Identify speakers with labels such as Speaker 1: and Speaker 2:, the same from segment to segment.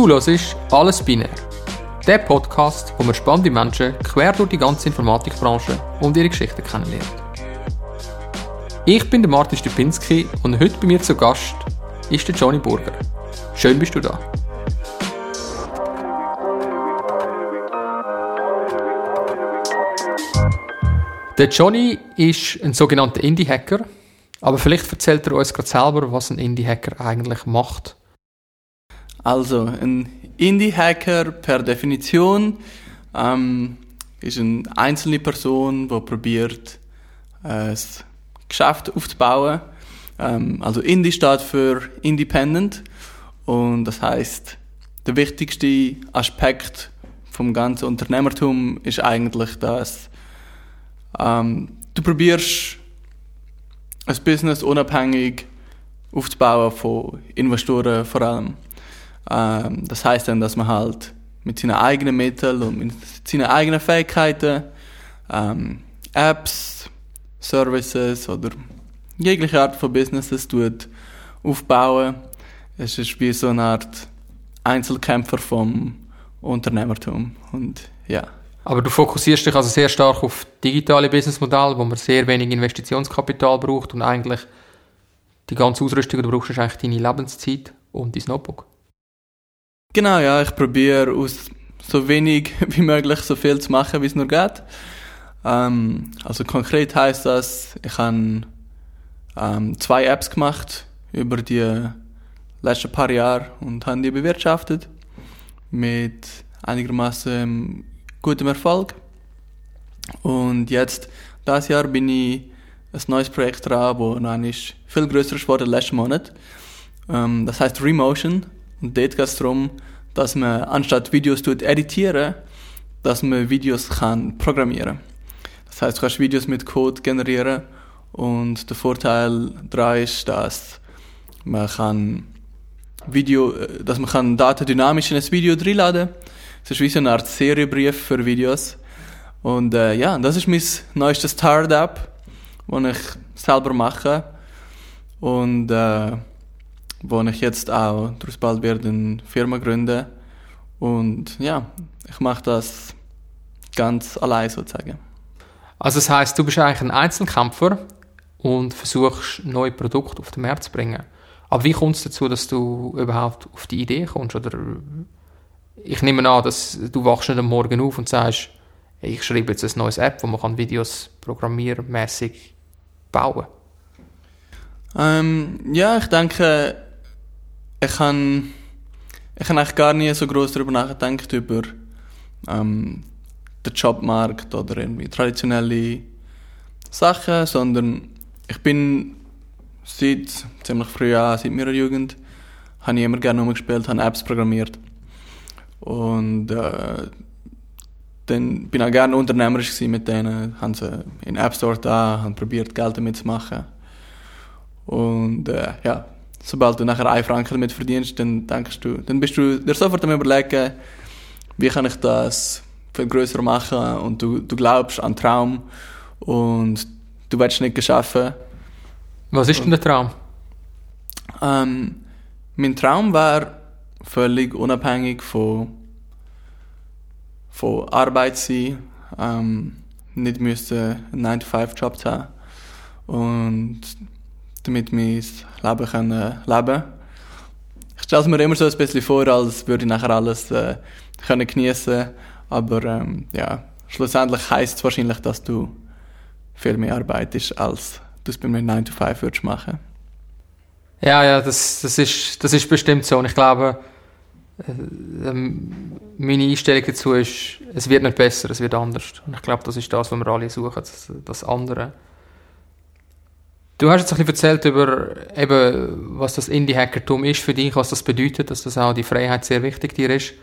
Speaker 1: Du hörst «Alles binär». Der Podcast, wo wir spannende Menschen quer durch die ganze Informatikbranche und ihre Geschichten kennenlernen. Ich bin der Martin Stupinski und heute bei mir zu Gast ist der Johnny Burger. Schön bist du da. Der Johnny ist ein sogenannter Indie-Hacker, aber vielleicht erzählt er uns gerade selber, was ein Indie-Hacker eigentlich macht.
Speaker 2: Also, ein Indie-Hacker per Definition ähm, ist eine einzelne Person, die probiert, ein Geschäft aufzubauen. Ähm, also Indie steht für Independent und das heißt, der wichtigste Aspekt vom ganzen Unternehmertum ist eigentlich, dass ähm, du probierst ein Business unabhängig aufzubauen von Investoren vor allem. Ähm, das heißt dann, dass man halt mit seinen eigenen Mitteln und mit seinen eigenen Fähigkeiten ähm, Apps, Services oder jegliche Art von Businesses tut aufbauen. Es ist wie so eine Art Einzelkämpfer vom Unternehmertum und ja.
Speaker 1: Aber du fokussierst dich also sehr stark auf digitale Businessmodelle, wo man sehr wenig Investitionskapital braucht und eigentlich die ganze Ausrüstung, die du brauchst, eigentlich deine Lebenszeit und dein Notebook.
Speaker 2: Genau, ja, ich probiere aus so wenig wie möglich so viel zu machen, wie es nur geht. Ähm, also konkret heißt das, ich habe ähm, zwei Apps gemacht über die letzten paar Jahre und habe die bewirtschaftet mit einigermaßen gutem Erfolg. Und jetzt, das Jahr, bin ich ein neues Projekt dran, das noch viel größer ist geworden letzten Monat. Ähm, das heißt Remotion. Und dort geht es darum, dass man anstatt Videos tut editieren, dass man Videos kann programmieren. Das heißt, du kannst Videos mit Code generieren und der Vorteil daran ist, dass man kann Video, äh, dass man kann Daten dynamisch in ein Video reinladen. Es ist wie so eine Art Seriebrief für Videos. Und äh, ja, das ist mein neuestes Startup, das ich selber mache. Und äh, wo ich jetzt auch daraus bald werde eine Firma gründen. Und ja, ich mache das ganz allein sozusagen.
Speaker 1: Also das heißt, du bist eigentlich ein Einzelkämpfer und versuchst neue Produkte auf den Markt zu bringen. Aber wie kommt es dazu, dass du überhaupt auf die Idee kommst? Oder ich nehme an, dass du wachst nicht am Morgen auf und sagst, ich schreibe jetzt ein neues App, wo man kann Videos programmiermäßig bauen.
Speaker 2: Ähm, ja, ich denke, ich habe ich hab gar nie so groß darüber nachgedacht, über ähm, den Jobmarkt oder irgendwie traditionelle Sachen, sondern ich bin seit ziemlich früh an, seit meiner Jugend, habe ich immer gerne rumgespielt, habe Apps programmiert. Und äh, dann bin ich auch gerne unternehmerisch mit denen, haben sie in App Store da, haben probiert Geld damit zu machen. Und äh, ja, sobald du nachher einen Franken damit verdienst, dann denkst du, dann bist du dir sofort am überlegen, wie kann ich das viel größer machen und du, du glaubst an den Traum und du willst nicht schaffen.
Speaker 1: Was ist denn der Traum?
Speaker 2: Ähm, mein Traum war völlig unabhängig von, von Arbeit sein, ähm, nicht müssen einen 9-to-5-Job zu haben und damit mein Leben können leben Ich stelle es mir immer so ein bisschen vor, als würde ich nachher alles äh, können geniessen aber ähm, ja, schlussendlich heisst es wahrscheinlich, dass du viel mehr arbeitest, als du es bei einem 9 to 5 würdest machen.
Speaker 1: Ja, ja, das, das, ist, das ist bestimmt so. Und ich glaube, äh, ähm, meine Einstellung dazu ist, es wird nicht besser, es wird anders. Und ich glaube, das ist das, was wir alle suchen, das, das andere. Du hast jetzt ein bisschen erzählt über, eben, was das Indie-Hackertum ist für dich, was das bedeutet, dass das auch die Freiheit sehr wichtig dir ist.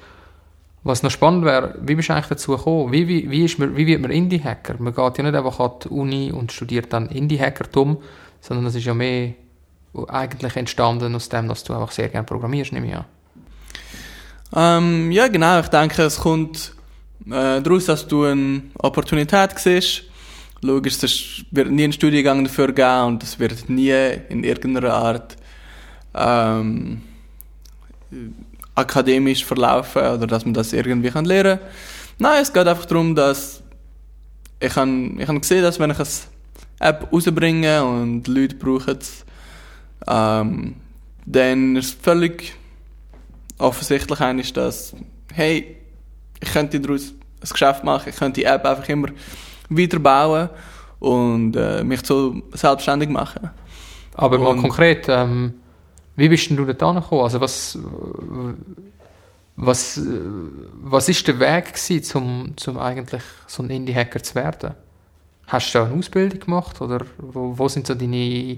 Speaker 1: Was noch spannend wäre, wie bist du eigentlich dazu gekommen? Wie, wie, wie, ist man, wie wird man Indie-Hacker? Man geht ja nicht einfach an die Uni und studiert dann Indie-Hackertum, sondern das ist ja mehr eigentlich entstanden aus dem, dass du einfach sehr gerne programmierst, nehme ich an.
Speaker 2: Ähm, ja, genau. Ich denke, es kommt äh, daraus, dass du eine Opportunität siehst. Logisch, es wird nie einen Studiengang dafür geben und es wird nie in irgendeiner Art ähm, akademisch verlaufen oder dass man das irgendwie kann lernen kann. Nein, es geht einfach darum, dass ich habe ich hab gesehen, dass wenn ich eine App rausbringe und Leute brauchen es, ähm, dann ist es völlig offensichtlich dass, hey, ich könnte daraus ein Geschäft machen, ich könnte die App einfach immer weiterbauen und äh, mich so selbstständig machen.
Speaker 1: Aber mal konkret, ähm, wie bist denn du da gekommen? Also was, was, was ist der Weg gewesen, um, um eigentlich so ein Indie-Hacker zu werden? Hast du da eine Ausbildung gemacht oder wo, wo sind so deine,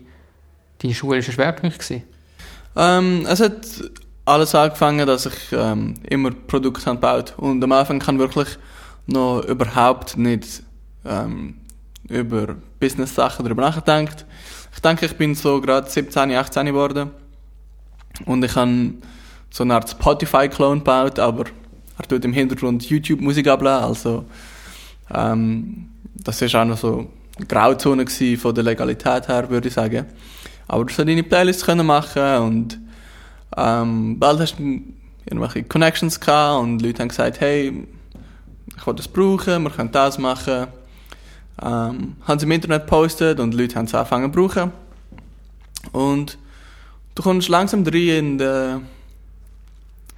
Speaker 1: deine schulischen Schwerpunkte gewesen?
Speaker 2: Ähm, es hat alles angefangen, dass ich ähm, immer Produkte gebaut und am Anfang kann wirklich noch überhaupt nicht ähm, über Business-Sachen darüber nachgedacht. Ich denke, ich bin so gerade 17, 18 geworden und ich habe so eine Art Spotify-Clone gebaut, aber er tut im Hintergrund YouTube-Musik abladen, also ähm, das ist auch noch so eine Grauzone von der Legalität her, würde ich sagen. Aber du sollst deine Playlists können machen und ähm, bald hast du irgendwelche Connections gehabt und Leute haben gesagt, hey, ich will das brauchen, wir können das machen. Ähm, haben sie im Internet gepostet und Leute haben es angefangen zu brauchen. Und du kommst langsam rein in den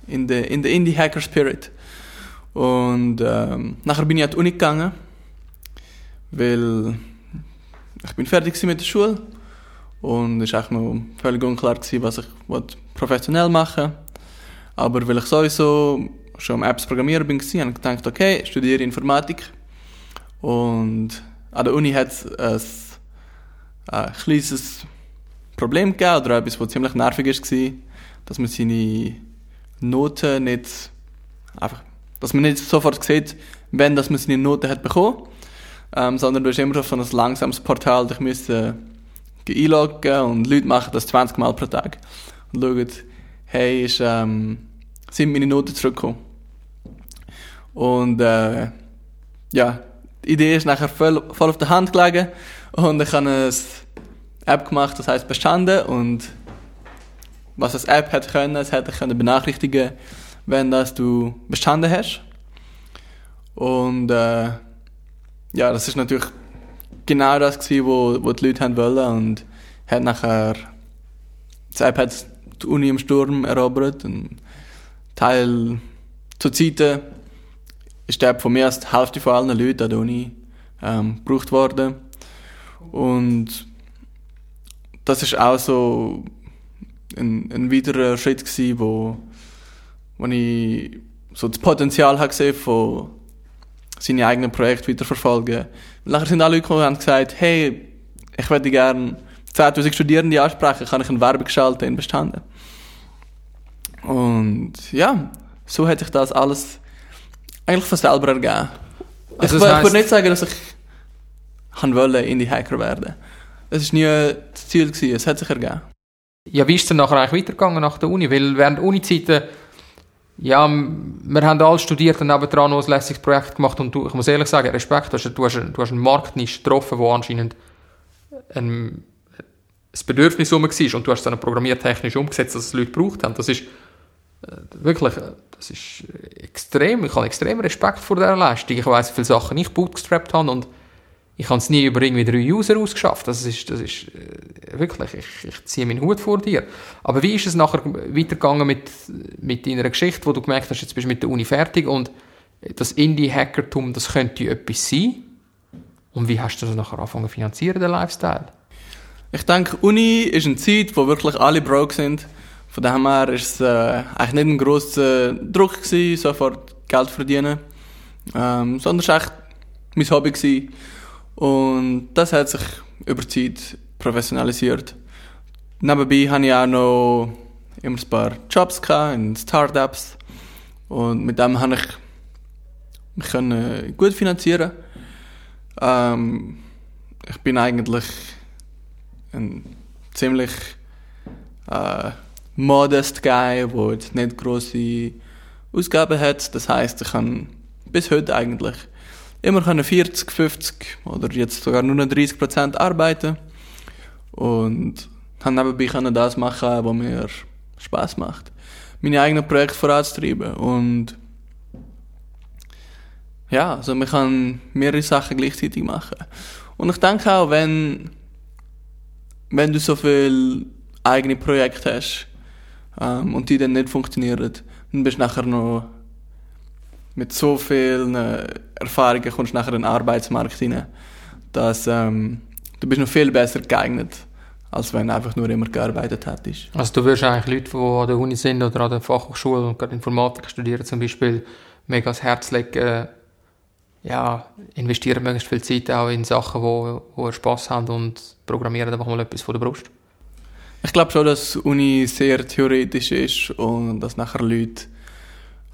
Speaker 2: in den in the Indie Hacker Spirit. Und ähm, nachher bin ich an die Uni gegangen, weil ich bin fertig mit der Schule und es war noch völlig unklar, gewesen, was ich professionell machen Aber weil ich sowieso schon am Apps programmieren bin, habe ich gedacht, okay, ich studiere Informatik. Und an der Uni hat es ein, ein kleines Problem gegeben, oder etwas, was ziemlich nervig war, dass man seine Noten nicht einfach, dass man nicht sofort sieht, wenn dass man seine Noten hat bekommen, ähm, sondern du hast immer so ein langsames Portal, dich müsste einloggen und Leute machen das 20 Mal pro Tag und schauen, hey, ist, ähm, sind meine Noten zurückgekommen. Und äh, ja, die Idee ist nachher voll, voll auf der Hand gelegen und ich habe eine App gemacht, das heißt bestanden und was das App hätte können, es hätte können benachrichtigen, wenn das du bestanden hast. Und äh, ja, das ist natürlich genau das gewesen, wo, wo die Leute haben wollen und hat nachher das App hat die Uni im Sturm erobert und Teil zur Zeit ist App von mehr als die Hälfte von allen Leuten an der Uni ähm, gebraucht worden und das ist auch so ein, ein weiterer Schritt gewesen, wo, wo ich so das Potenzial habe gesehen von seine eigenen Projekte weiterverfolgen. Nachher sind alle Leute gekommen und haben gesagt, hey, ich würde gerne 10'000 Studierende ansprechen, kann ich eine Werbung schalten in Bestanden. Und ja, so hätte ich das alles eigentlich von selber ergeben. Also ich, ich würde nicht sagen, dass ich wollte Indie-Hacker werden. Es war nie das Ziel, gewesen, es hat sich ergeben.
Speaker 1: Ja, wie ist es dann nachher eigentlich weitergegangen nach der Uni? Weil während der Uni-Zeiten, ja, wir haben alle studiert und nebenan noch ein lässiges Projekt gemacht und du, ich muss ehrlich sagen, Respekt, du hast, du hast, du hast einen Marktnisch getroffen, wo anscheinend ein, ein Bedürfnis rum war und du hast es dann programmiertechnisch umgesetzt, dass es Leute gebraucht haben. Das ist wirklich, äh, das ist extrem, ich habe extrem Respekt vor dieser Leistung. Ich weiß, wie viele Sachen ich bootstrapped habe und ich habe es nie über irgendwie drei User ausgeschafft. Das ist, das ist äh, wirklich, ich, ich ziehe meinen Hut vor dir. Aber wie ist es nachher weitergegangen mit, mit deiner Geschichte, wo du gemerkt hast, jetzt bist du mit der Uni fertig und das Indie-Hackertum, das könnte etwas sein? Und wie hast du das nachher angefangen zu finanzieren, den Lifestyle?
Speaker 2: Ich denke, Uni ist eine Zeit, wo wirklich alle broke sind. Von dem her war es äh, eigentlich nicht ein grosser Druck gewesen, sofort Geld verdienen. Ähm, sondern es war echt mein Hobby. Gewesen. Und das hat sich über die Zeit professionalisiert. Nebenbei hatte ich auch noch immer ein paar Jobs in Startups. Und mit dem konnte ich mich gut finanzieren. Ähm, ich bin eigentlich ein ziemlich äh, modest Guy, der jetzt nicht grosse Ausgaben hat. Das heißt, ich kann bis heute eigentlich immer 40, 50 oder jetzt sogar nur noch 30 Prozent arbeiten und habe nebenbei können das machen, was mir Spaß macht. meine eigenen Projekte voranzutreiben. Und ja, also man kann mehrere Sachen gleichzeitig machen. Und ich denke auch, wenn, wenn du so viele eigene Projekte hast ähm, und die dann nicht funktionieren, dann bist du nachher noch mit so vielen äh, Erfahrungen kommst du nachher in den Arbeitsmarkt hinein, dass ähm, du bist noch viel besser geeignet, als wenn du einfach nur immer gearbeitet hättest.
Speaker 1: Also du würdest eigentlich Leute, die an der Uni sind oder an der Fachhochschule und gerade Informatik studieren zum Beispiel, mega ans Herz legen, ja, investieren möglichst viel Zeit auch in Sachen, wo, wo Spass habt und programmieren einfach mal etwas von der Brust.
Speaker 2: Ich glaube schon, dass Uni sehr theoretisch ist und dass nachher Leute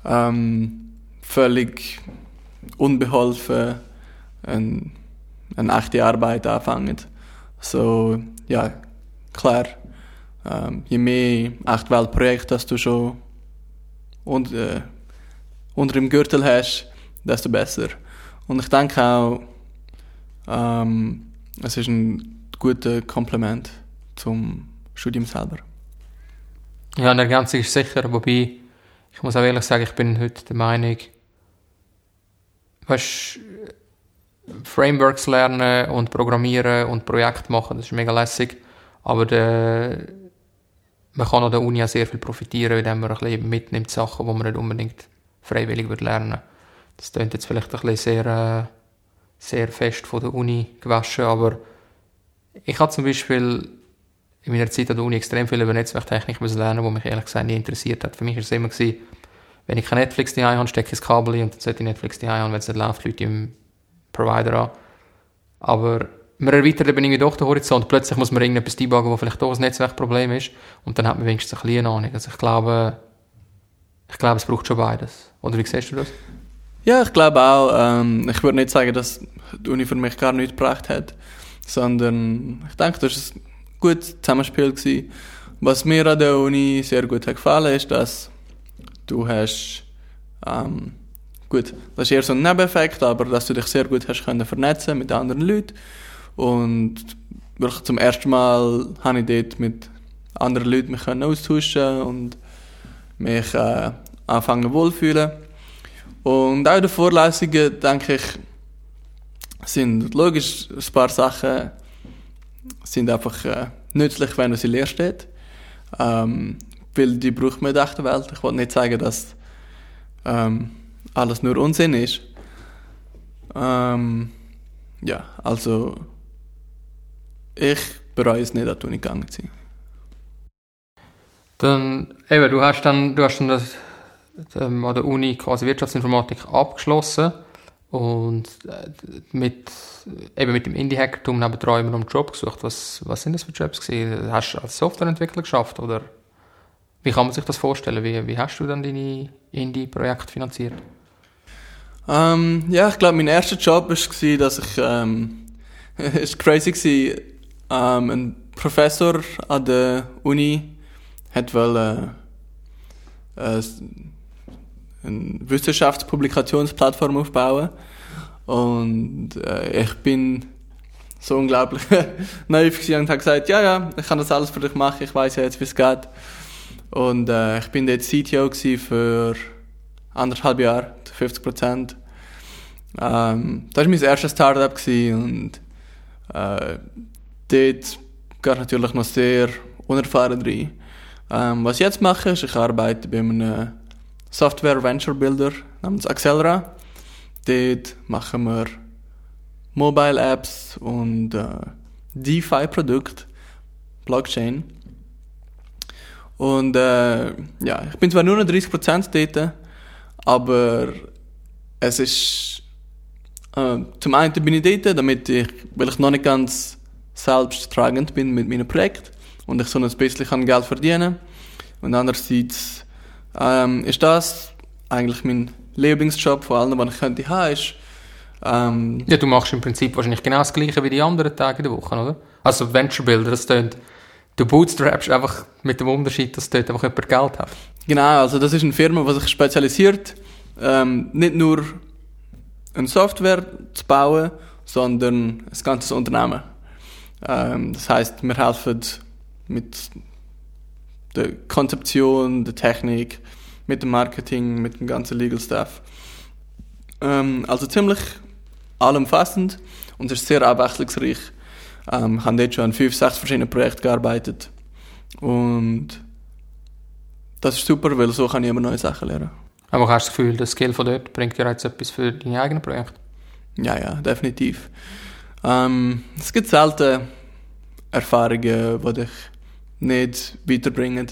Speaker 2: ähm, völlig unbeholfen eine, eine echte Arbeit anfangen. So, ja, klar, ähm, je mehr Echtweltprojekte dass du schon und, äh, unter dem Gürtel hast, desto besser. Und ich denke auch, ähm, es ist ein guter Komplement zum Studium selber.
Speaker 1: Ja, eine Ergänzung ist sicher, wobei ich muss auch ehrlich sagen, ich bin heute der Meinung, weißt, Frameworks lernen und programmieren und Projekte machen, das ist mega lässig, aber der, man kann an der Uni auch sehr viel profitieren, indem man ein bisschen mitnimmt Sachen, die man nicht unbedingt freiwillig lernen würde das klingt jetzt vielleicht ein bisschen sehr, äh, sehr fest von der Uni gewaschen, aber ich habe zum Beispiel in meiner Zeit an der Uni extrem viel über Netzwerktechnik lernen, die mich ehrlich gesagt nie interessiert hat. Für mich war es immer, gewesen, wenn ich kein Netflix daheim habe, stecke ich das Kabel ein und dann sollte ich Netflix daheim haben, wenn es nicht läuft, Leute im Provider an. Aber man erweitert eben irgendwie doch den Horizont. Plötzlich muss man irgendetwas debuggen, wo vielleicht doch ein Netzwerkproblem ist und dann hat man wenigstens ein bisschen Ahnung. Also ich glaube, ich glaube, es braucht schon beides. Oder wie siehst du das?
Speaker 2: Ja, ich glaube auch. Ähm, ich würde nicht sagen, dass die Uni für mich gar nichts gebracht hat, sondern ich denke, das ein gutes Zusammenspiel. Gewesen. Was mir an der Uni sehr gut hat gefallen ist, dass du hast, ähm, gut, das ist eher so ein Nebeneffekt, aber dass du dich sehr gut hast können vernetzen mit anderen Leuten und wirklich zum ersten Mal habe ich dort mit anderen Leuten mich können austauschen und mich äh, anfangen wohlfühlen. Und auch den Vorlesungen, denke ich, sind logisch ein paar Sachen sind einfach äh, nützlich, wenn du sie leer steht. Ähm, weil die braucht man in der echten Welt. Ich wollte nicht sagen, dass ähm, alles nur Unsinn ist. Ähm, ja, also ich bereue es nicht, an die Uni gegangen sein.
Speaker 1: Dann, eben, du hast dann, du hast dann das ähm, an der Uni quasi Wirtschaftsinformatik abgeschlossen und äh, mit, eben mit dem Indie-Hackertum nebenan immer noch einen Job gesucht. Was, was sind das für Jobs gewesen? Hast du als Softwareentwickler geschafft oder wie kann man sich das vorstellen? Wie, wie hast du dann deine Indie-Projekte finanziert?
Speaker 2: Ähm, ja, ich glaube, mein erster Job war, dass ich, ähm, es war crazy gewesen, ähm, ein Professor an der Uni hat wollen, äh, eine Wissenschaftspublikationsplattform aufbauen. Und äh, ich bin so unglaublich naiv und habe gesagt, ja, ja, ich kann das alles für dich machen, ich weiß ja jetzt, wie es geht. Und äh, ich bin dort CTO für anderthalb Jahre, 50 Prozent. Ähm, das war mein erstes Startup und äh, dort geht natürlich noch sehr unerfahren rein. Ähm, was ich jetzt mache, ist, ich arbeite bei einem Software Venture Builder namens Accelera. Dort machen wir Mobile Apps und äh, DeFi-Produkte, Blockchain. Und äh, ja, ich bin zwar nur noch 30% dort, aber es ist äh, zum einen bin ich dort, damit ich, weil ich noch nicht ganz selbsttragend bin mit meinem Projekt und ich so ein bisschen Geld verdienen kann. Und andererseits ähm, ist das eigentlich mein Lieblingsjob von allen, den ich könnte haben, ist,
Speaker 1: ähm, ja, du machst im Prinzip wahrscheinlich genau das Gleiche wie die anderen Tage der Woche, oder? Also Venture Builder, das tönt, du bootstrapst einfach mit dem Unterschied, dass dort einfach jemand Geld hat.
Speaker 2: Genau, also das ist eine Firma, die sich spezialisiert, ähm, nicht nur eine Software zu bauen, sondern ein ganzes Unternehmen. Ähm, das heißt, wir helfen mit der Konzeption, der Technik, mit dem Marketing, mit dem ganzen Legal Staff. Ähm, also ziemlich allumfassend und es ist sehr abwechslungsreich. Ähm, ich habe dort schon an fünf, sechs verschiedenen Projekten gearbeitet und das ist super, weil so kann ich immer neue Sachen lernen.
Speaker 1: Aber hast du das Gefühl, das Skill von dort bringt dir jetzt etwas für deine eigenen Projekte?
Speaker 2: Ja, ja, definitiv. Ähm, es gibt selten Erfahrungen, die dich nicht weiterbringen.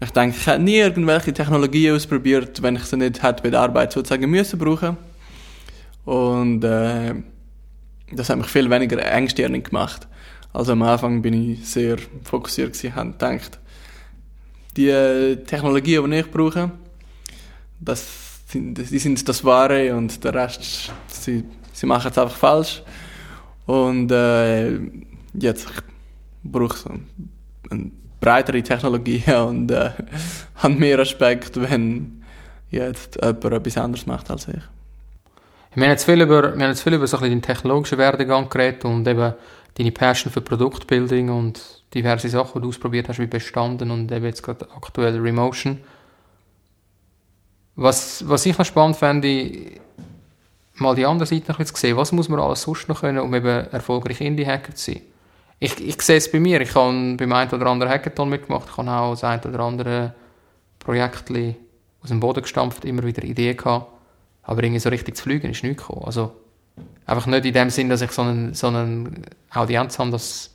Speaker 2: Ich denke, ich hätte nie irgendwelche Technologien ausprobiert, wenn ich sie nicht hätte bei der Arbeit sozusagen müssen brauchen. Und äh, das hat mich viel weniger engstirnig gemacht. Also am Anfang bin ich sehr fokussiert gewesen, habe gedacht, die Technologien, die ich brauche, das sind, die sind das Wahre und der Rest, sie, sie machen es einfach falsch. Und äh, jetzt brauche ich eine breitere Technologie und äh, habe mehr Respekt, wenn jetzt jemand etwas anderes macht als ich.
Speaker 1: Wir haben jetzt viel über, wir haben jetzt viel über so ein bisschen den technologischen Werdegang geredet und eben deine Passion für Produktbuilding und diverse Sachen, die du ausprobiert hast, wie bestanden und eben jetzt gerade aktuell Remotion. Was, was ich noch spannend fände, mal die andere Seite noch zu sehen, was muss man alles sonst noch können, um eben erfolgreich Indie-Hacker zu sein? Ich, ich sehe es bei mir, ich habe beim einen oder anderen Hackathon mitgemacht, ich habe auch das ein oder andere Projekt aus dem Boden gestampft, immer wieder Ideen gehabt, aber irgendwie so richtig zu fliegen ist nicht gekommen. Also einfach nicht in dem Sinn, dass ich so eine, so eine Audienz habe, dass,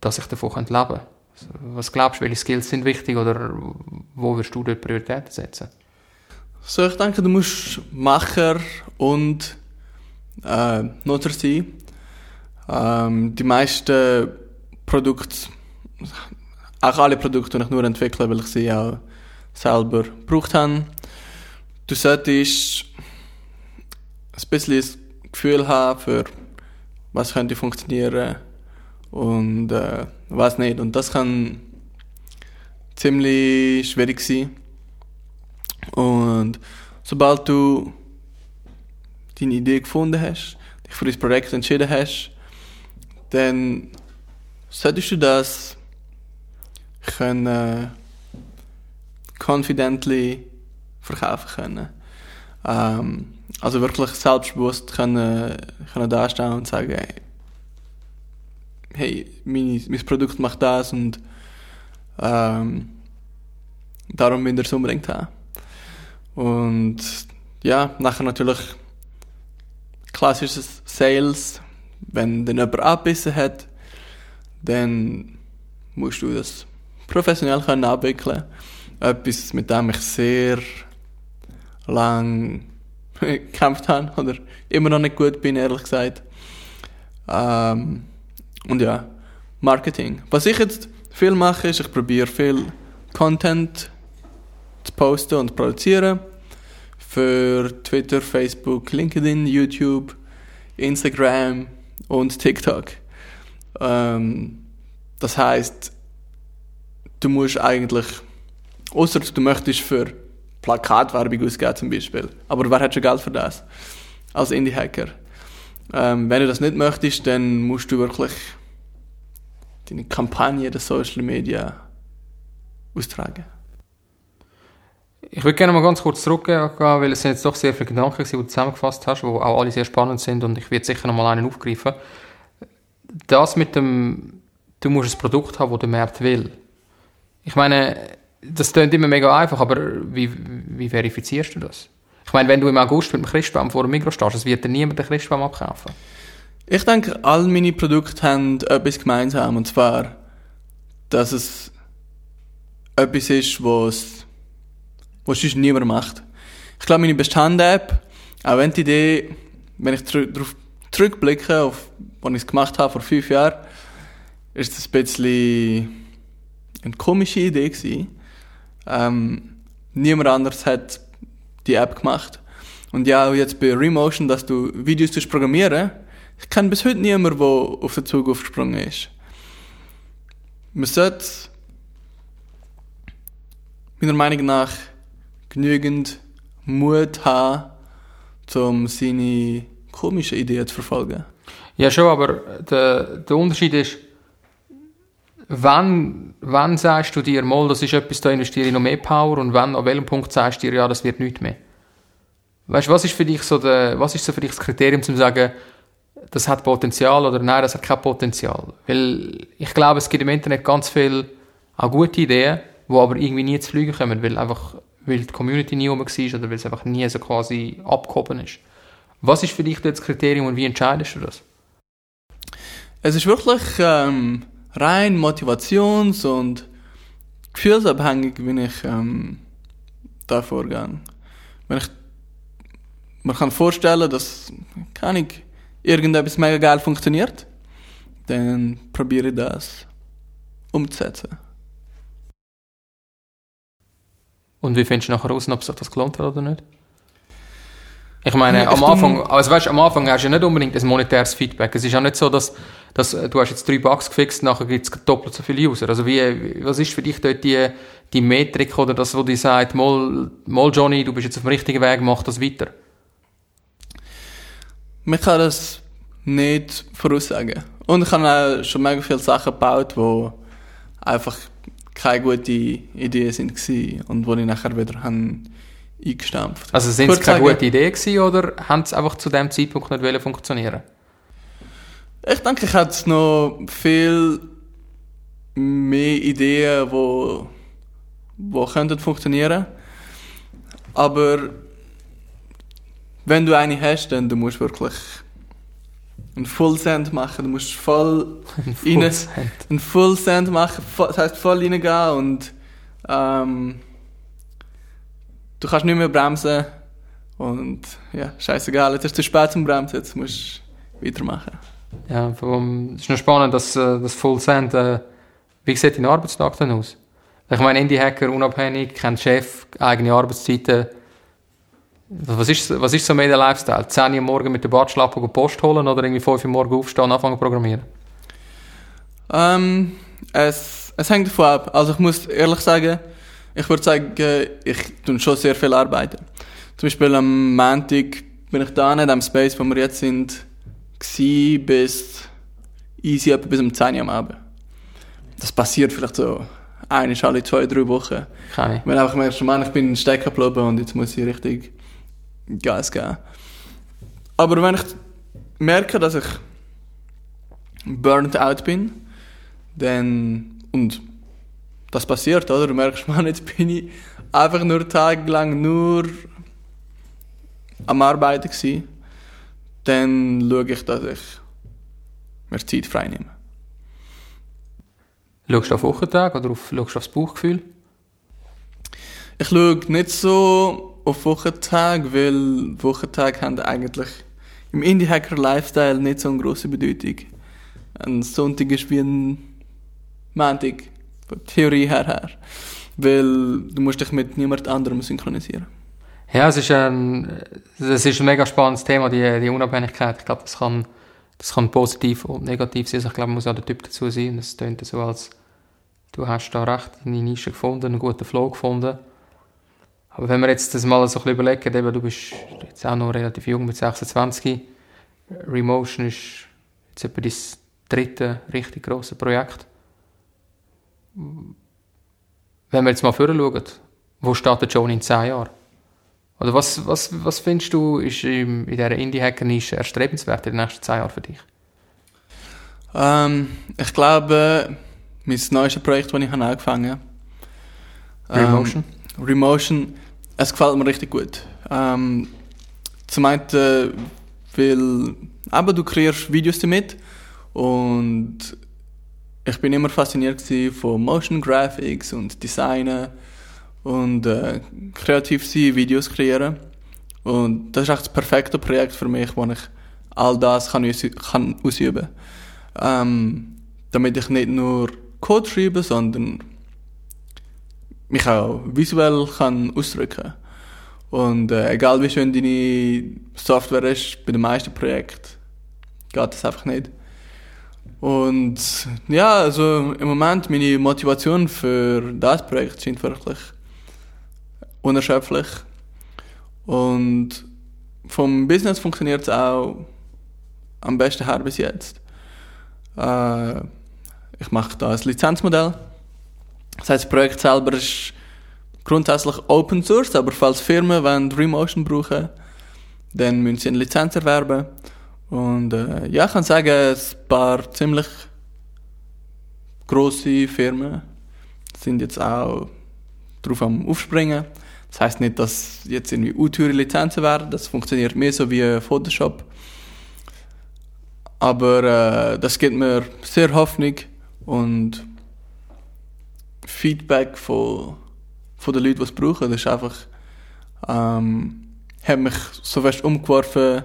Speaker 1: dass ich davon leben könnte. Also, was glaubst du, welche Skills sind wichtig oder wo wirst du dort Prioritäten setzen?
Speaker 2: So, ich denke, du musst Macher und äh, Nutzer sein. Ähm, die meisten Produkte, auch alle Produkte, die ich nur entwickle, weil ich sie auch selber gebraucht habe. Du solltest ein bisschen das Gefühl haben für was könnte funktionieren und äh, was nicht. Und das kann ziemlich schwierig sein. Und sobald du deine Idee gefunden hast, dich für das Projekt entschieden hast, dann solltest du das können confidently verkaufen können. Ähm, also wirklich selbstbewusst können, können dastehen und sagen, hey, hey mein, mein Produkt macht das und ähm, darum will ich es unbedingt haben. Und ja, nachher natürlich klassisches Sales. Wenn dann jemand abbissen hat, dann musst du das professionell können abwickeln. Etwas, mit dem ich sehr lang gekämpft habe oder immer noch nicht gut bin, ehrlich gesagt. Ähm, und ja, Marketing. Was ich jetzt viel mache, ist, ich probiere viel Content zu posten und produzieren. Für Twitter, Facebook, LinkedIn, YouTube, Instagram und TikTok. Ähm, das heißt, du musst eigentlich, außer du möchtest für Plakatwerbung ausgeben zum Beispiel, aber wer hat schon Geld für das? Als Indie-Hacker. Ähm, wenn du das nicht möchtest, dann musst du wirklich deine Kampagne der Social Media austragen.
Speaker 1: Ich würde gerne mal ganz kurz zurückgehen, weil es sind jetzt doch sehr viele Gedanken, die du zusammengefasst hast, die auch alle sehr spannend sind und ich werde sicher noch mal einen aufgreifen. Das mit dem, du musst ein Produkt haben, das der Markt will. Ich meine, das klingt immer mega einfach, aber wie, wie verifizierst du das? Ich meine, wenn du im August mit dem Christbaum vor dem Mikro stehst, wird dir niemand den Christbaum abkaufen.
Speaker 2: Ich denke, all meine Produkte haben etwas gemeinsam, und zwar, dass es etwas ist, was was sonst niemand macht. Ich glaube, meine Bestand-App, auch wenn die Idee, wenn ich darauf zurückblicke, auf was ich gemacht habe vor fünf Jahren, ist es ein bisschen eine komische Idee gewesen. Ähm, niemand anders hat die App gemacht. Und ja, jetzt bei Remotion, dass du Videos programmieren ich kenne bis heute niemanden, der auf den Zug aufgesprungen ist. Man sollte meiner Meinung nach genügend Mut haben, um seine komischen Ideen zu verfolgen.
Speaker 1: Ja, schon, aber der, der Unterschied ist, wann wann sagst du dir, mal, das ist etwas, da investiere ich noch mehr Power und wann, an welchem Punkt sagst du dir, ja, das wird nicht mehr? Weißt du, was ist für dich so der, was ist so für dich das Kriterium, zu sagen, das hat Potenzial oder nein, das hat kein Potenzial? Weil ich glaube, es gibt im Internet ganz viele auch gute Ideen, die aber irgendwie nie zu fliegen kommen, weil einfach, weil die Community nie rum war oder weil es einfach nie so quasi abgehoben ist. Was ist für dich das Kriterium und wie entscheidest du das?
Speaker 2: Es ist wirklich ähm, rein motivations- und gefühlsabhängig, wie ich ähm, da vorgehe. Wenn ich man kann vorstellen, dass kann ich, irgendetwas mega geil funktioniert, dann probiere ich das umzusetzen.
Speaker 1: Und wie findest du nachher raus, ob sich das gelohnt hat oder nicht? Ich meine, am Anfang, also weißt, am Anfang hast du ja nicht unbedingt ein monetäres Feedback. Es ist ja nicht so, dass, dass du hast jetzt drei Bugs gefixt, nachher gibt es doppelt so viele User. Also wie, was ist für dich dort die, die Metrik oder das, wo die sagt, mal, mal Johnny, du bist jetzt auf dem richtigen Weg, mach das weiter?
Speaker 2: Man kann das nicht voraussagen. Und ich habe auch schon mega viele Sachen gebaut, die einfach keine gute Idee sind und wo ich nachher wieder eingestampft.
Speaker 1: Also sind es keine gute Idee gewesen, oder haben sie einfach zu dem Zeitpunkt nicht funktionieren?
Speaker 2: Ich denke, ich hätte noch viel mehr Ideen, wo, wo könnten funktionieren. Aber wenn du eine hast, dann du musst wirklich einen Full Send machen. Du musst voll
Speaker 1: ein Full rein, Send.
Speaker 2: einen Full Send machen. Das heißt voll reingehen und ähm, du kannst nicht mehr bremsen. Und ja, scheißegal, jetzt ist es zu spät zum Bremsen, jetzt musst du weitermachen.
Speaker 1: Ja, es ist noch spannend, dass äh, das Full Send, äh, wie sieht dein Arbeitstag dann aus? Ich meine, Indie-Hacker, unabhängig, kennt Chef, eigene Arbeitszeiten. Was ist, was ist so mehr der Lifestyle? 10 Uhr morgen mit der Bartschlappe Post holen oder irgendwie 5 Uhr morgen aufstehen und anfangen zu programmieren?
Speaker 2: Ähm, es, es hängt davon ab. Also ich muss ehrlich sagen, ich würde sagen, ich tue schon sehr viel arbeiten. Zum Beispiel am Montag bin ich da in dem Space, wo wir jetzt sind, bis easy etwa bis um 10 Uhr am Abend. Das passiert vielleicht so eine alle zwei, drei Wochen.
Speaker 1: Kann ich.
Speaker 2: Wenn einfach merkst, Mann, ich bin in den Stecker geblieben und jetzt muss ich richtig Gas geben. Aber wenn ich merke, dass ich burnt out bin, dann, und das passiert, oder? Du merkst, man, jetzt bin ich einfach nur tagelang nur am Arbeiten gewesen. Dann schaue ich, dass ich mir Zeit frei nehme.
Speaker 1: Schaust du auf Wochentag oder auf, schaust du aufs Bauchgefühl?
Speaker 2: Ich schaue nicht so auf Wochentag, weil Wochentag haben eigentlich im Indie-Hacker-Lifestyle nicht so eine grosse Bedeutung. Ein Sonntag ist wie ein Montag von Theorie her, her. Weil du musst dich mit niemand anderem synchronisieren.
Speaker 1: Ja, es ist ein, es ist ein mega spannendes Thema, die, die Unabhängigkeit. Ich glaube, das kann, das kann positiv und negativ sein. Also ich glaube, man muss auch der Typ dazu sein. Es klingt so, als du hast da recht deine Nische gefunden, einen guten Flow gefunden. Aber wenn wir jetzt das mal so ein bisschen überlegen, eben, du bist jetzt auch noch relativ jung mit 26, Remotion ist jetzt etwa dein dritte richtig grosses Projekt wenn wir jetzt mal vorher schauen, wo steht der John in 10 Jahren? Oder was, was, was findest du, ist in dieser Indie-Hacker-Nische erstrebenswert in den nächsten 10 Jahren für dich?
Speaker 2: Ähm, ich glaube, mein neuestes Projekt, das ich angefangen
Speaker 1: habe, Remotion?
Speaker 2: Ähm, Remotion, es gefällt mir richtig gut. Ähm, zum einen, weil aber du kreierst Videos damit und ich bin immer fasziniert von Motion Graphics und Designen und äh, kreativ sein, Videos kreieren. Und das ist echt das perfekte Projekt für mich, wo ich all das kann, kann ausüben kann. Ähm, damit ich nicht nur Code schreibe, sondern mich auch visuell kann ausdrücken Und äh, egal wie schön deine Software ist, bei den meisten Projekten geht das einfach nicht. Und ja, also im Moment meine Motivation für das Projekt sind wirklich unerschöpflich. Und vom Business funktioniert es auch am besten her bis jetzt. Äh, ich mache da ein Lizenzmodell Das heißt, das Projekt selber ist grundsätzlich Open Source, aber falls Firmen wollen Remotion brauchen, dann müssen sie eine Lizenz erwerben. Und äh, ja, ich kann sagen, ein paar ziemlich grosse Firmen sind jetzt auch drauf am Aufspringen. Das heißt nicht, dass jetzt irgendwie unteure Lizenzen werden, das funktioniert mehr so wie Photoshop. Aber äh, das gibt mir sehr Hoffnung und Feedback von, von den Leuten, die es brauchen. Das ist einfach, ähm, hat mich so fest umgeworfen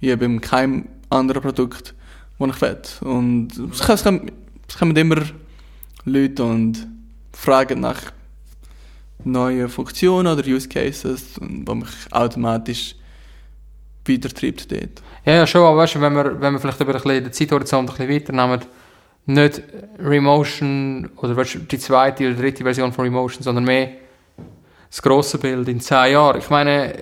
Speaker 2: wie beim keinem anderen Produkt, das ich will. Und es kommen, es kommen immer Leute und fragen nach neuen Funktionen oder Use Cases, wo mich automatisch weitertreibt dort.
Speaker 1: Ja, ja, schon, aber weißt wenn wir, wenn wir vielleicht über ein bisschen den Zeithorizont ein bisschen weiternehmen, nicht Remotion oder die zweite oder dritte Version von Remotion, sondern mehr das grosse Bild in zehn Jahren. Ich meine,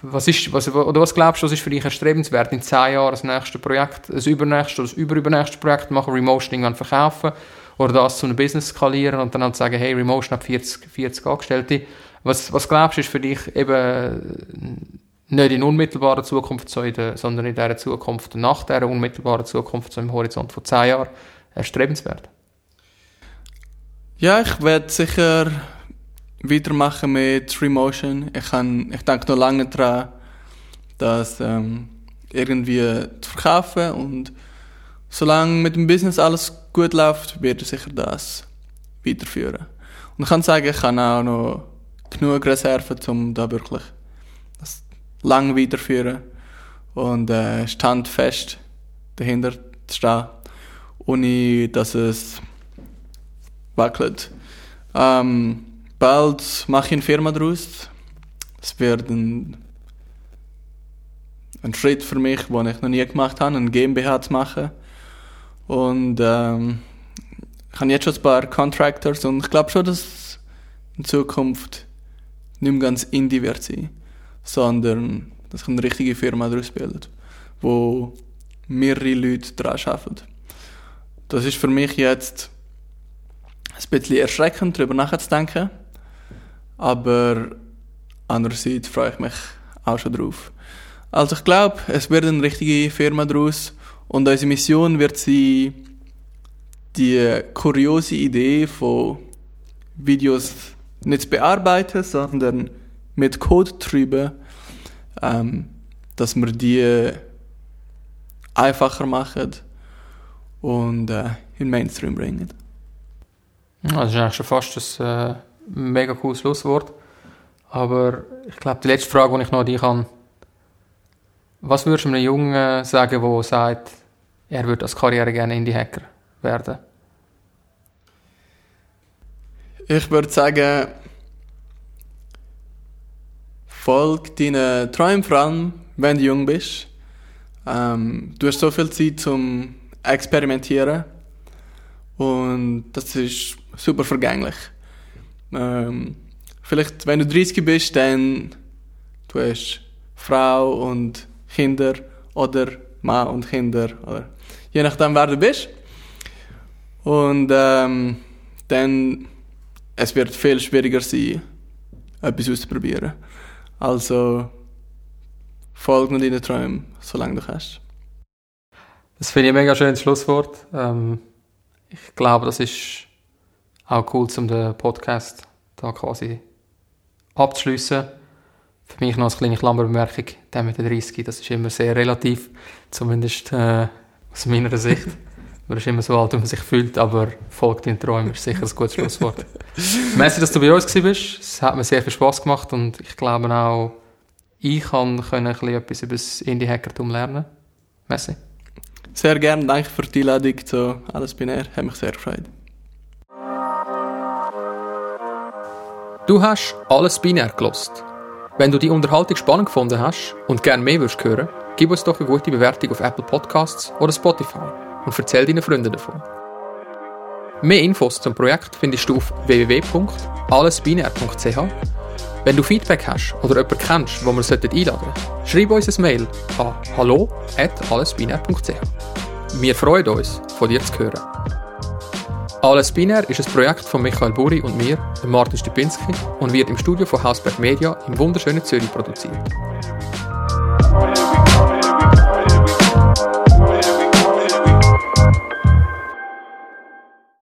Speaker 1: was ist, was, oder was glaubst du, was ist für dich erstrebenswert in zehn Jahren das nächste Projekt, das übernächste oder das überübernächste Projekt machen, Remotion irgendwann verkaufen oder das zu einem Business skalieren und dann halt sagen, hey, Remotion hat 40, 40 Angestellte. Was, was glaubst du, ist für dich eben nicht in unmittelbarer Zukunft, sondern in dieser Zukunft nach dieser unmittelbaren Zukunft, so im Horizont von zehn Jahren, erstrebenswert?
Speaker 2: Ja, ich werde sicher weitermachen mit Remotion. Ich, kann, ich denke noch lange daran, das ähm, irgendwie zu verkaufen und solange mit dem Business alles gut läuft, werde ich sicher das weiterführen. Und ich kann sagen, ich habe auch noch genug Reserven, um da wirklich das lang weiterführen und äh, standfest dahinter zu stehen ohne dass es wackelt. Ähm, bald mache ich eine Firma daraus. Es wird ein, ein Schritt für mich, den ich noch nie gemacht habe, ein GmbH zu machen. Und ähm, ich habe jetzt schon ein paar Contractors und ich glaube schon, dass in Zukunft nicht mehr ganz Indie wird sein, sondern dass ich eine richtige Firma daraus bildet, wo mehrere Leute daran arbeiten. Das ist für mich jetzt ein bisschen erschreckend, darüber nachzudenken. Aber andererseits freue ich mich auch schon drauf. Also ich glaube, es wird eine richtige Firma daraus und unsere Mission wird sein, die kuriose Idee von Videos nicht zu bearbeiten, sondern mit Code drüber, ähm, dass wir die einfacher machen und äh, in den Mainstream bringen.
Speaker 1: Das ist eigentlich schon fast ein äh, mega cooles Schlusswort. Aber ich glaube, die letzte Frage, die ich noch an dich habe, was würdest du einem Jungen sagen, der sagt, er würde als Karriere gerne Indie-Hacker werden?
Speaker 2: Ich würde sagen, folg deinen Träumen vor allem, wenn du jung bist. Ähm, du hast so viel Zeit, um experimentieren. Und das ist super vergänglich. Ähm, vielleicht, wenn du 30 bist, dann du hast Frau und Kinder oder Mann und Kinder, oder je nachdem, wer du bist. Und ähm, dann es wird viel schwieriger sein, etwas auszuprobieren. Also folg nur deinen Träumen, solange du kannst.
Speaker 1: Das finde ich ein mega schönes Schlusswort. Ähm, ich glaube, das ist auch cool, um den Podcast da quasi abzuschliessen. Für mich noch eine kleine Klammerbemerkung, der mit den 30, das ist immer sehr relativ, zumindest äh, aus meiner Sicht. Man ist immer so alt, wie man sich fühlt, aber folgt den Träumen ist sicher ein gutes Schlusswort. Merci, dass du bei uns warst. Es hat mir sehr viel Spaß gemacht und ich glaube auch, ich kann ein bisschen etwas über das Indie-Hackertum lernen. Merci.
Speaker 2: Sehr gerne, danke für die Einladung zu Alles Binär, hat mich sehr gefreut.
Speaker 1: Du hast Alles Binär gelost. Wenn du die Unterhaltung spannend gefunden hast und gerne mehr würdest hören, gib uns doch eine gute Bewertung auf Apple Podcasts oder Spotify und erzähl deinen Freunden davon. Mehr Infos zum Projekt findest du auf www.allesbinär.ch wenn du Feedback hast oder jemanden kennst, wo wir einladen sollten, schreib uns ein Mail an hallo.allesbinär.ch. Wir freuen uns, von dir zu hören. Alles Binär ist ein Projekt von Michael Buri und mir, Martin Stupinski, und wird im Studio von Hausberg Media im wunderschönen Zürich produziert.